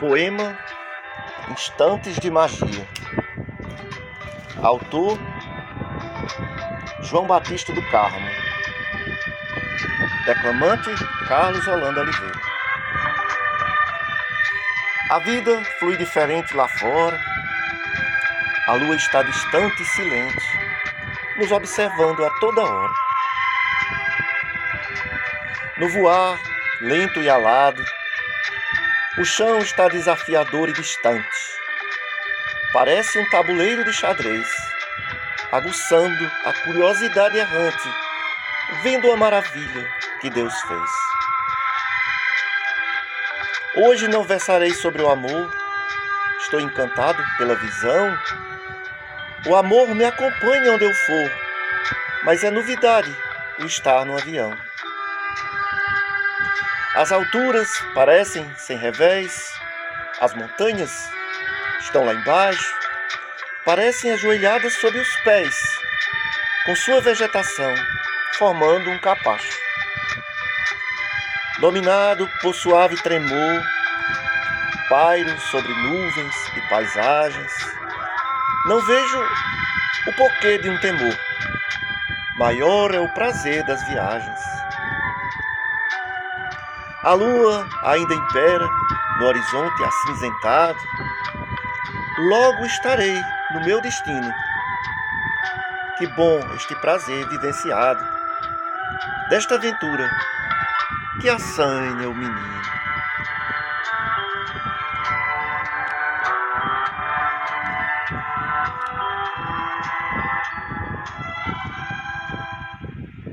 Poema Instantes de Magia. Autor João Batista do Carmo. Declamante Carlos Holanda Oliveira. A vida flui diferente lá fora. A lua está distante e silente, nos observando a toda hora. No voar, lento e alado, o chão está desafiador e distante. Parece um tabuleiro de xadrez, aguçando a curiosidade errante, vendo a maravilha que Deus fez. Hoje não versarei sobre o amor, estou encantado pela visão. O amor me acompanha onde eu for, mas é novidade o estar no avião. As alturas parecem sem revés, as montanhas estão lá embaixo, parecem ajoelhadas sob os pés, com sua vegetação formando um capacho. Dominado por suave tremor, pairo sobre nuvens e paisagens, não vejo o porquê de um temor. Maior é o prazer das viagens. A lua ainda impera no horizonte acinzentado. Logo estarei no meu destino. Que bom este prazer vivenciado, desta aventura que assanha o menino.